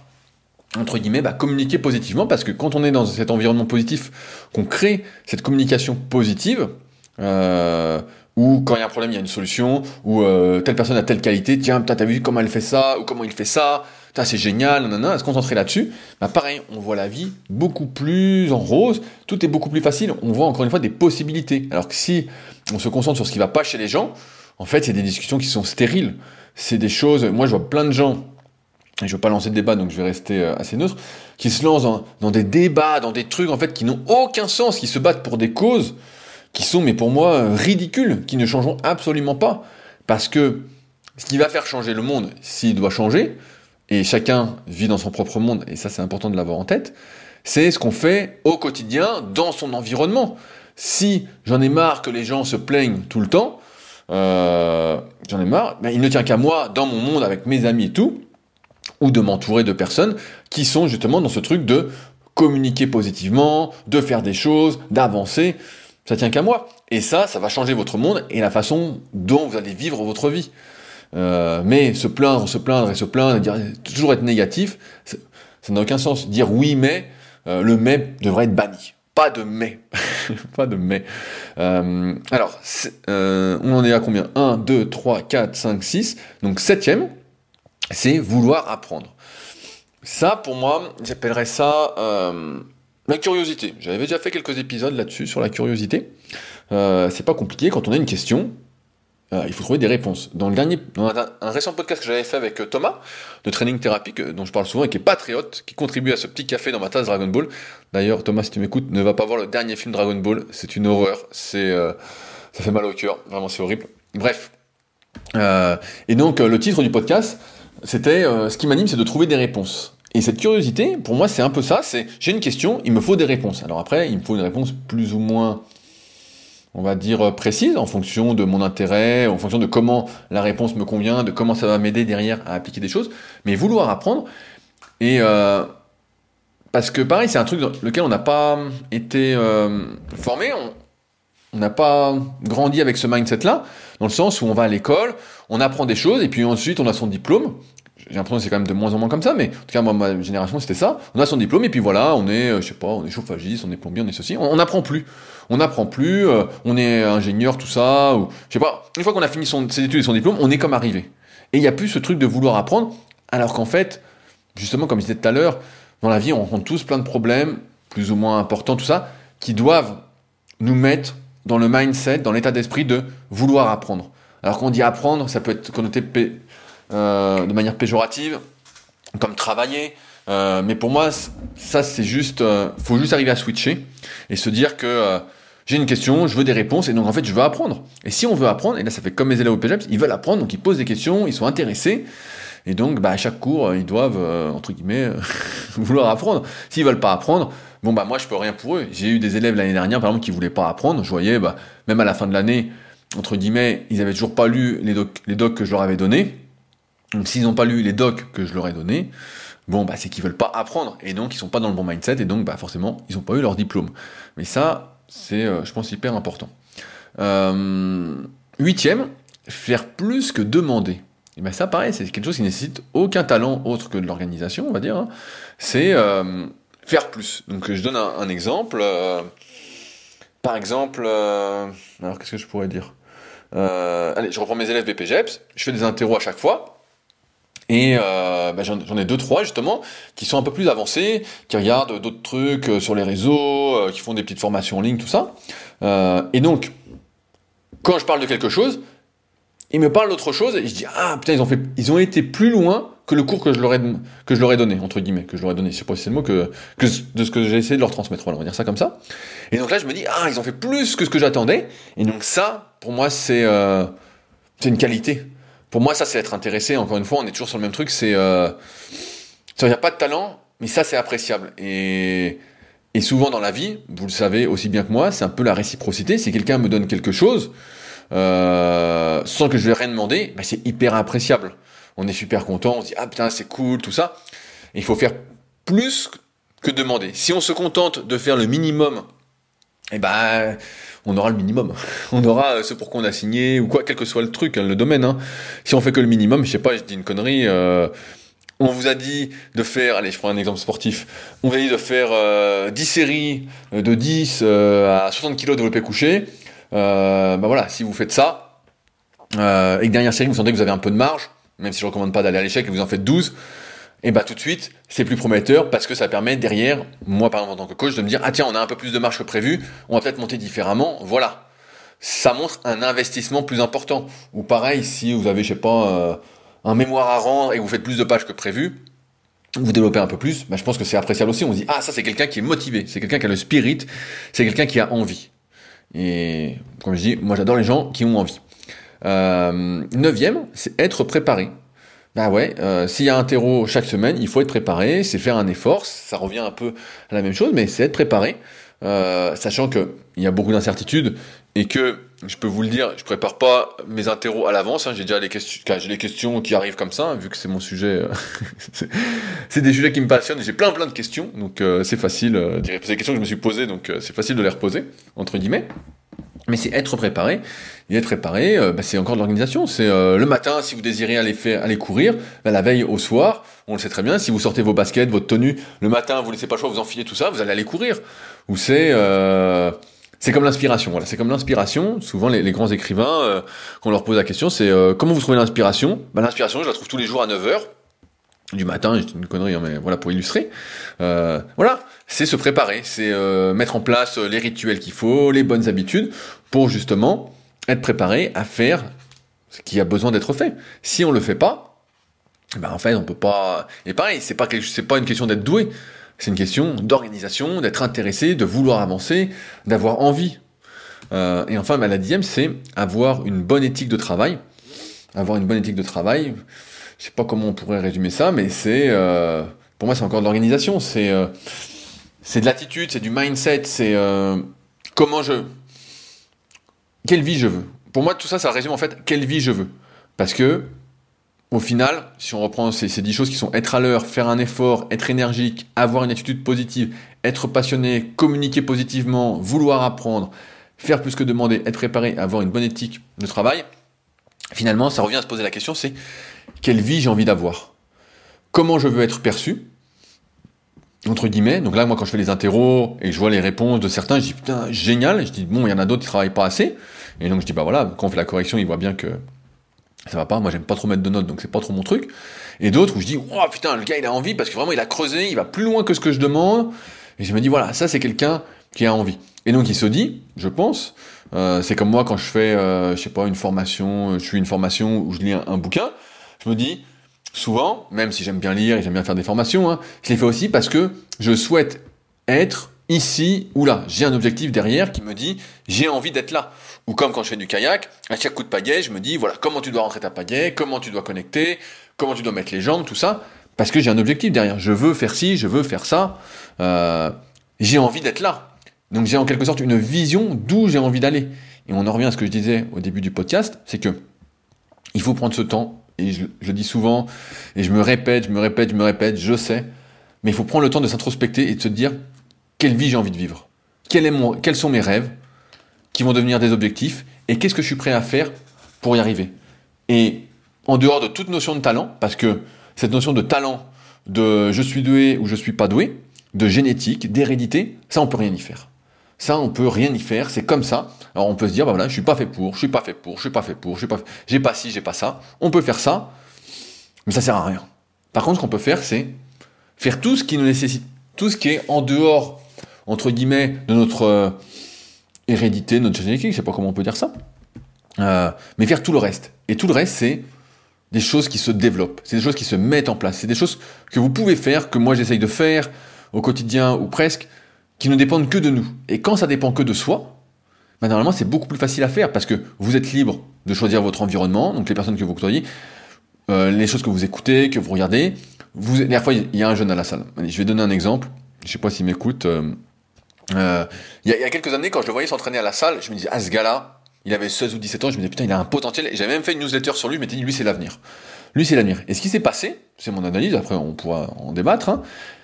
entre guillemets, bah, communiquer positivement, parce que quand on est dans cet environnement positif, qu'on crée cette communication positive, euh, ou quand il y a un problème, il y a une solution, ou euh, telle personne a telle qualité, tiens, t'as vu comment elle fait ça, ou comment il fait ça, c'est génial, nanana, à se concentrer là-dessus, bah pareil, on voit la vie beaucoup plus en rose, tout est beaucoup plus facile, on voit encore une fois des possibilités. Alors que si on se concentre sur ce qui va pas chez les gens, en fait, c'est des discussions qui sont stériles. C'est des choses, moi je vois plein de gens, et je veux pas lancer de débat, donc je vais rester euh, assez neutre, qui se lancent dans, dans des débats, dans des trucs en fait qui n'ont aucun sens, qui se battent pour des causes qui sont, mais pour moi, euh, ridicules, qui ne changeront absolument pas. Parce que ce qui va faire changer le monde, s'il doit changer, et chacun vit dans son propre monde, et ça c'est important de l'avoir en tête, c'est ce qu'on fait au quotidien dans son environnement. Si j'en ai marre que les gens se plaignent tout le temps, euh, j'en ai marre, mais il ne tient qu'à moi, dans mon monde, avec mes amis et tout, ou de m'entourer de personnes qui sont justement dans ce truc de communiquer positivement, de faire des choses, d'avancer. Ça tient qu'à moi. Et ça, ça va changer votre monde et la façon dont vous allez vivre votre vie. Euh, mais se plaindre, se plaindre et se plaindre, toujours être négatif, ça n'a aucun sens. Dire oui mais, euh, le mais devrait être banni. Pas de mais. pas de mais. Euh, alors, on en est à combien? 1, 2, 3, 4, 5, 6. Donc septième, c'est vouloir apprendre. Ça, pour moi, j'appellerais ça la curiosité. J'avais déjà fait quelques épisodes là-dessus, sur la curiosité. c'est pas compliqué, quand on a une question, euh, il faut trouver des réponses. Dans le dernier, un, récent podcast que j'avais fait avec euh, Thomas de Training Therapy, dont je parle souvent et qui est patriote, qui contribue à ce petit café dans ma tasse Dragon Ball. D'ailleurs, Thomas, si tu m'écoutes, ne va pas voir le dernier film Dragon Ball. C'est une horreur. C'est, euh, ça fait mal au cœur. Vraiment, c'est horrible. Bref. et donc, le titre du podcast, c'était ce qui m'anime, c'est de trouver des réponses. Et cette curiosité, pour moi, c'est un peu ça. C'est j'ai une question, il me faut des réponses. Alors après, il me faut une réponse plus ou moins on va dire, euh, précise en fonction de mon intérêt, en fonction de comment la réponse me convient, de comment ça va m'aider derrière à appliquer des choses, mais vouloir apprendre. Et euh, parce que pareil, c'est un truc dans lequel on n'a pas été euh, formé, on n'a pas grandi avec ce mindset-là, dans le sens où on va à l'école, on apprend des choses, et puis ensuite on a son diplôme, j'ai l'impression que c'est quand même de moins en moins comme ça, mais en tout cas, moi, ma génération, c'était ça. On a son diplôme, et puis voilà, on est, euh, je sais pas, on est chauffagiste, on est plombier, on est ceci. On n'apprend plus. On n'apprend plus, euh, on est ingénieur, tout ça, ou, je sais pas, une fois qu'on a fini son, ses études et son diplôme, on est comme arrivé. Et il n'y a plus ce truc de vouloir apprendre, alors qu'en fait, justement, comme je disais tout à l'heure, dans la vie, on rencontre tous plein de problèmes, plus ou moins importants, tout ça, qui doivent nous mettre dans le mindset, dans l'état d'esprit de vouloir apprendre. Alors quand on dit apprendre, ça peut être connoté de manière péjorative, comme travailler. Euh, mais pour moi, ça c'est juste, euh, faut juste arriver à switcher et se dire que j'ai une question, je veux des réponses et donc en fait je veux apprendre. Et si on veut apprendre, et là ça fait comme mes élèves au PGEPS, ils veulent apprendre, donc ils posent des questions, ils sont intéressés. Et donc, bah, à chaque cours, ils doivent, entre guillemets, vouloir apprendre. S'ils veulent pas apprendre, bon, bah, moi, je peux rien pour eux. J'ai eu des élèves l'année dernière, par exemple, qui voulaient pas apprendre. Je voyais, bah, même à la fin de l'année, entre guillemets, ils avaient toujours pas lu les docs que je leur avais donnés. Donc s'ils n'ont pas lu les docs que je leur ai donnés, bon bah c'est qu'ils veulent pas apprendre et donc ils sont pas dans le bon mindset et donc bah forcément ils ont pas eu leur diplôme. Mais ça c'est euh, je pense hyper important. Euh, huitième, faire plus que demander. Et ben ça pareil c'est quelque chose qui nécessite aucun talent autre que de l'organisation on va dire. Hein. C'est euh, faire plus. Donc je donne un, exemple. par exemple, alors qu'est-ce que je pourrais dire? Allez je reprends mes élèves BPGEPS, je fais des interros à chaque fois. Et euh, bah, j'en ai deux, trois justement, qui sont un peu plus avancés, qui regardent d'autres trucs euh, sur les réseaux, euh, qui font des petites formations en ligne, tout ça. Et donc, quand je parle de quelque chose, ils me parlent d'autre chose, et je dis ah putain ils ont fait, ils ont été plus loin que le cours que je leur ai que je leur ai donné entre guillemets, que je leur ai donné. Je sais pas si c'est le mot que, de ce que j'ai essayé de leur transmettre. Voilà, on va dire ça comme ça. Et donc là je me dis ah ils ont fait plus que ce que j'attendais. Et donc ça, pour moi c'est c'est une qualité pour moi, ça, c'est être intéressé. Encore une fois, on est toujours sur le même truc. C'est, euh, il n'y a pas de talent, mais ça, c'est appréciable. Et, souvent dans la vie, vous le savez aussi bien que moi, c'est un peu la réciprocité. Si quelqu'un me donne quelque chose, euh, sans que je lui ai rien demandé, bah, c'est hyper appréciable. On est super content, on se dit ah putain c'est cool, tout ça. il faut faire plus que demander. Si on se contente de faire le minimum, eh ben on aura le minimum. On aura euh, ce pour quoi on a signé ou quoi, quel que soit le truc, hein, le domaine. Hein. Si on fait que le minimum, je sais pas, je dis une connerie. Euh, on vous a dit de faire, allez, je prends un exemple sportif. On vous a dit de faire 10 euh, séries de 10 à 60 kg de développé couché. bah voilà, si vous faites ça, et que dernière série, vous sentez que vous avez un peu de marge, même si je recommande pas d'aller à l'échec et vous en faites 12, et bah tout de suite, c'est plus prometteur parce que ça permet derrière, moi par exemple en tant que coach, de me dire ah tiens on a un peu plus de marge que prévu, on va peut-être monter différemment, voilà. Ça montre un investissement plus important. Ou pareil, si vous avez je sais pas euh, un mémoire à rendre et que vous faites plus de pages que prévu, vous développez un peu plus, bah, je pense que c'est appréciable aussi. On se dit ah ça c'est quelqu'un qui est motivé, c'est quelqu'un qui a le spirit, c'est quelqu'un qui a envie. Et comme je dis, moi j'adore les gens qui ont envie. Euh, neuvième, c'est être préparé. Bah ouais, euh, s'il y a un terreau chaque semaine, il faut être préparé, c'est faire un effort, ça revient un peu à la même chose, mais c'est être préparé, euh, sachant qu'il y a beaucoup d'incertitudes et que, je peux vous le dire, je prépare pas mes interros à l'avance, hein, j'ai déjà les questions, qui arrivent comme ça, vu que c'est mon sujet, euh, c'est des sujets qui me passionnent, j'ai plein plein de questions, donc c'est facile, c'est des questions que je me suis posées, donc c'est facile de les reposer, entre guillemets. Mais c'est être préparé. Et être préparé, euh, bah, c'est encore de l'organisation. C'est euh, le matin, si vous désirez aller faire, aller courir, bah, la veille au soir, on le sait très bien. Si vous sortez vos baskets, votre tenue, le matin, vous laissez pas le choix, vous enfilez tout ça, vous allez aller courir. Ou c'est euh, c'est comme l'inspiration. Voilà, c'est comme l'inspiration. Souvent, les, grands écrivains, quand on leur pose la question, c'est comment vous trouvez l'inspiration? Bah, L'inspiration, je la trouve tous les jours à 9 h du matin, c'est une connerie, hein, mais voilà pour illustrer. Euh, voilà, c'est se préparer, c'est euh, mettre en place les rituels qu'il faut, les bonnes habitudes, pour justement être préparé à faire ce qui a besoin d'être fait. Si on le fait pas, ben en fait on peut pas. Et pareil, c'est pas c'est pas une question d'être doué, c'est une question d'organisation, d'être intéressé, de vouloir avancer, d'avoir envie. Euh, et enfin, ben, la dixième, c'est avoir une bonne éthique de travail. Avoir une bonne éthique de travail je sais pas comment on pourrait résumer ça, mais c'est, euh, pour moi, c'est encore de l'organisation. C'est, euh, c'est de l'attitude, c'est du mindset, c'est comment je, quelle vie je veux. Pour moi, tout ça, ça résume en fait quelle vie je veux. Parce que, au final, si on reprend ces, ces dix choses qui sont être à l'heure, faire un effort, être énergique, avoir une attitude positive, être passionné, communiquer positivement, vouloir apprendre, faire plus que demander, être préparé, avoir une bonne éthique de travail, finalement, ça revient à se poser la question, c'est quelle vie j'ai envie d'avoir? Comment je veux être perçu? Entre guillemets. Donc là, moi, quand je fais les interros et je vois les réponses de certains, je dis putain, génial. Je dis bon, il y en a d'autres qui travaillent pas assez. Et donc je dis bah voilà, quand on fait la correction, il voit bien que ça va pas, moi j'aime pas trop mettre de notes, donc c'est pas trop mon truc. Et d'autres où je dis, oh putain, le gars il a envie parce que vraiment il a creusé, il va plus loin que ce que je demande. Et je me dis, voilà, ça c'est quelqu'un qui a envie. Et donc il se dit, je pense, euh, c'est comme moi quand je fais, euh, je sais pas, une formation, je suis une formation où je lis un, bouquin, je me dis, souvent, même si j'aime bien lire et j'aime bien faire des formations, hein, je les fais aussi parce que je souhaite être ici ou là. J'ai un objectif derrière qui me dit j'ai envie d'être là. Ou comme quand je fais du kayak, à chaque coup de pagaie, je me dis voilà comment tu dois rentrer ta pagaie, comment tu dois connecter, comment tu dois mettre les jambes, tout ça, parce que j'ai un objectif derrière. Je veux faire ci, je veux faire ça. Euh, j'ai envie d'être là. Donc j'ai en quelque sorte une vision d'où j'ai envie d'aller. Et on en revient à ce que je disais au début du podcast, c'est que il faut prendre ce temps. Et je, je dis souvent, et je me répète, je me répète, je me répète, je sais, mais il faut prendre le temps de s'introspecter et de se dire quelle vie j'ai envie de vivre, Quel est mon, quels sont mes rêves qui vont devenir des objectifs et qu'est-ce que je suis prêt à faire pour y arriver? Et en dehors de toute notion de talent, parce que cette notion de talent, de je suis doué ou je suis pas doué, de génétique, d'hérédité, ça on peut rien y faire. Ça on peut rien y faire, c'est comme ça. Alors on peut se dire bah voilà, je suis pas fait pour, je suis pas fait pour, je suis pas fait pour, je suis pas j'ai pas ci, j'ai pas ça. On peut faire ça, mais ça sert à rien. Par contre, ce qu'on peut faire, c'est faire tout ce qui nous nécessite, tout ce qui est en dehors entre guillemets, de notre euh, hérédité, notre génétique, je sais pas comment on peut dire ça, euh, mais faire tout le reste. Et tout le reste, c'est des choses qui se développent, c'est des choses qui se mettent en place, c'est des choses que vous pouvez faire, que moi j'essaye de faire au quotidien ou presque, qui ne dépendent que de nous. Et quand ça dépend que de soi, bah normalement c'est beaucoup plus facile à faire parce que vous êtes libre de choisir votre environnement, donc les personnes que vous côtoyez, euh, les choses que vous écoutez, que vous regardez. Vous, la dernière fois, il y a un jeune à la salle. je vais donner un exemple. Je sais pas s'il m'écoute. Euh, il y, a, quelques années, quand je le voyais s'entraîner à la salle, je me disais, ah, ce gars-là, il avait 16 ou 17 ans, je me disais, putain, il a un potentiel. J'avais même fait une newsletter sur lui, je m'étais dit, lui, c'est l'avenir. Lui, c'est l'avenir. Et ce qui s'est passé, c'est mon analyse, après, on pourra en débattre, hein,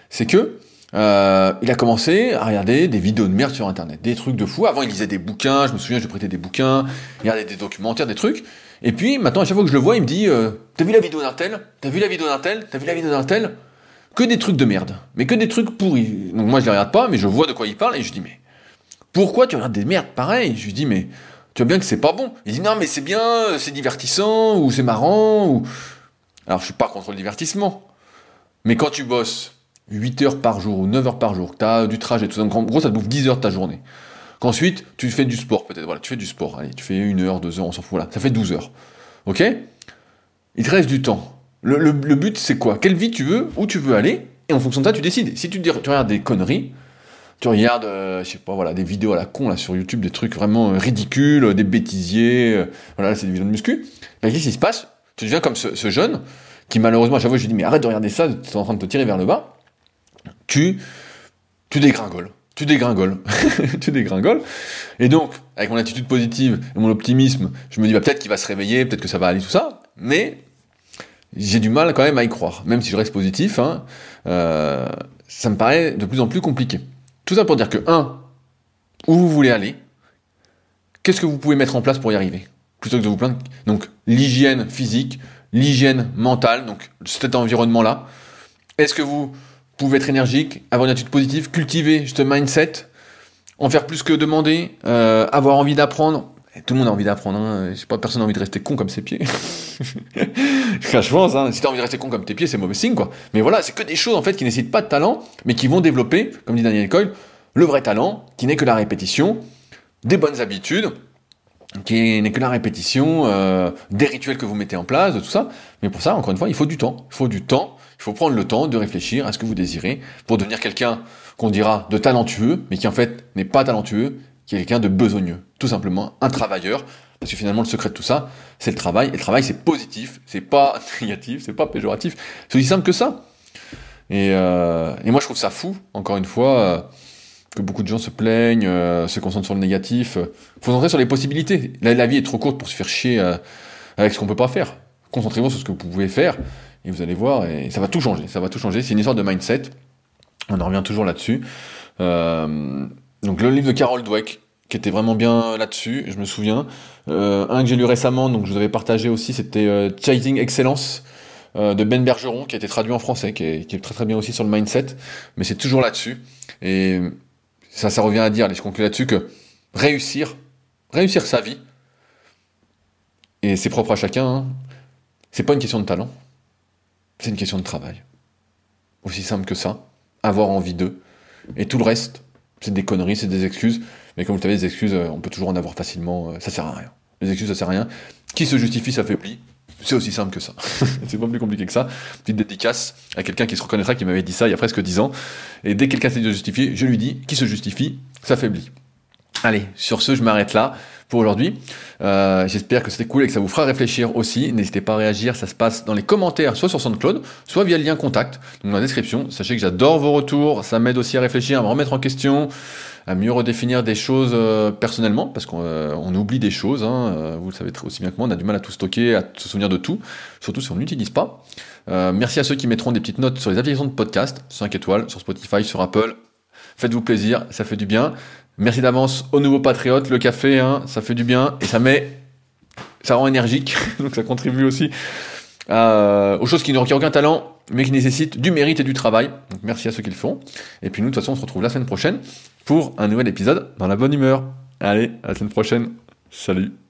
c'est que, euh, il a commencé à regarder des vidéos de merde sur Internet, des trucs de fou. Avant, il lisait des bouquins, je me souviens, je lui prêtais des bouquins, il regardait des documentaires, des trucs. Et puis, maintenant, à chaque fois que je le vois, il me dit, euh, t'as vu la vidéo d'un tel? T'as vu la vidéo d'un tel? T'as vu la vidéo d'un tel? Que des trucs de merde. Mais que des trucs pourris. Donc moi, je les regarde pas, mais je vois de quoi il parle, et je dis, mais pourquoi tu regardes des merdes pareilles? Je lui dis, mais tu vois bien que c'est pas bon. Il dit, non, mais c'est bien, c'est divertissant, ou c'est marrant, ou... Alors, je suis pas contre le divertissement. Mais quand tu bosses 8 heures par jour, ou 9 heures par jour, que tu as du trajet, tout ça, en gros, ça te bouffe 10 heures de ta journée. Qu'ensuite, tu fais du sport, peut-être, voilà, tu fais du sport, allez, tu fais une heure, deux heures, on s'en fout, voilà, ça fait 12 heures. Ok? Il te reste du temps. Le, le but, c'est quoi? Quelle vie tu veux, où tu veux aller, et en fonction de ça, tu décides. Si tu, tu regardes des conneries, tu regardes, euh, je sais pas, voilà, des vidéos à la con là sur YouTube, des trucs vraiment euh, ridicules, euh, des bêtisiers, voilà, c'est des vidéos de muscu. Ben, qu'est-ce qui se passe? Tu deviens comme ce, jeune qui malheureusement, à chaque fois, je lui dis mais arrête de regarder ça, tu es en train de te tirer vers le bas. Tu, dégringoles, tu dégringoles, tu dégringoles. Et donc, avec mon attitude positive et mon optimisme, je me dis bah, peut-être qu'il va se réveiller, peut-être que ça va aller tout ça, mais j'ai du mal quand même à y croire, même si je reste positif. Hein, ça me paraît de plus en plus compliqué. Tout ça pour dire que, un, où vous voulez aller, qu'est-ce que vous pouvez mettre en place pour y arriver? Plutôt que de vous plaindre. Donc, l'hygiène physique, l'hygiène mentale, donc cet environnement-là. Est-ce que vous pouvez être énergique, avoir une attitude positive, cultiver ce mindset, en faire plus que demander, euh, avoir envie d'apprendre tout le monde a envie d'apprendre. Hein. Pas, personne n'a envie de rester con comme ses pieds. je pense, hein, si t'as envie de rester con comme tes pieds, c'est mauvais signe, quoi. Mais voilà, c'est que des choses, en fait, qui nécessitent pas de talent, mais qui vont développer, comme dit Daniel Coyle, le vrai talent, qui n'est que la répétition, des bonnes habitudes, qui n'est que la répétition, euh, des rituels que vous mettez en place, de tout ça. Mais pour ça, encore une fois, il faut du temps. Il faut du temps. Il faut prendre le temps de réfléchir à ce que vous désirez pour devenir quelqu'un qu'on dira de talentueux, mais qui en fait n'est pas talentueux quelqu'un de besogneux, tout simplement un travailleur, parce que finalement le secret de tout ça, c'est le travail, et le travail c'est positif, c'est pas négatif, c'est pas péjoratif, c'est aussi simple que ça. Et, euh, moi je trouve ça fou, encore une fois, euh, que beaucoup de gens se plaignent, euh, se concentrent sur le négatif. faut se sur les possibilités. La, la, vie est trop courte pour se faire chier avec ce qu'on peut pas faire. Concentrez-vous sur ce que vous pouvez faire, et vous allez voir, et ça va tout changer, ça va tout changer. C'est une histoire de mindset. On en revient toujours là-dessus. Euh, donc le livre de Carol Dweck, qui était vraiment bien là-dessus, je me souviens. Euh, un que j'ai lu récemment, donc je vous avais partagé aussi, c'était euh, Chasing Excellence de Ben Bergeron, qui a été traduit en français, qui est, très très bien aussi sur le mindset, mais c'est toujours là-dessus. Et ça, ça revient à dire, allez, je conclue là-dessus, que réussir, réussir sa vie, et c'est propre à chacun, hein, c'est pas une question de talent, c'est une question de travail. Aussi simple que ça, avoir envie d'eux. Et tout le reste, c'est des conneries, c'est des excuses. Mais comme vous savez, les excuses, euh, on peut toujours en avoir facilement, euh, ça sert à rien. Les excuses, ça sert à rien. Qui se justifie s'affaiblit. C'est aussi simple que ça. c'est pas plus compliqué que ça. Petite dédicace à quelqu'un qui se reconnaîtra, qui m'avait dit ça il y a presque 10 ans. Et dès que quelqu'un s'est justifié, je lui dis, qui se justifie, s'affaiblit. Allez, sur ce, je m'arrête là aujourd'hui. Euh, j'espère que c'était cool et que ça vous fera réfléchir aussi. N'hésitez pas à réagir, ça se passe dans les commentaires, soit sur SoundCloud, soit via le lien contact, donc dans la description. Sachez que j'adore vos retours, ça m'aide aussi à réfléchir, à me remettre en question, à mieux redéfinir des choses euh, personnellement, parce qu'on euh, oublie des choses, hein, vous le savez très aussi bien que moi, on a du mal à tout stocker, à se souvenir de tout, surtout si on n'utilise pas. merci à ceux qui mettront des petites notes sur les applications de podcast, 5 étoiles, sur Spotify, sur Apple. Faites-vous plaisir, ça fait du bien. Merci d'avance aux nouveaux patriotes, le café, hein, ça fait du bien et ça met, ça rend énergique, donc ça contribue aussi euh, aux choses qui n'ont aucun talent, mais qui nécessitent du mérite et du travail. Donc merci à ceux qui le font. Et puis nous, de toute façon, on se retrouve la semaine prochaine pour un nouvel épisode dans la bonne humeur. Allez, à la semaine prochaine. Salut.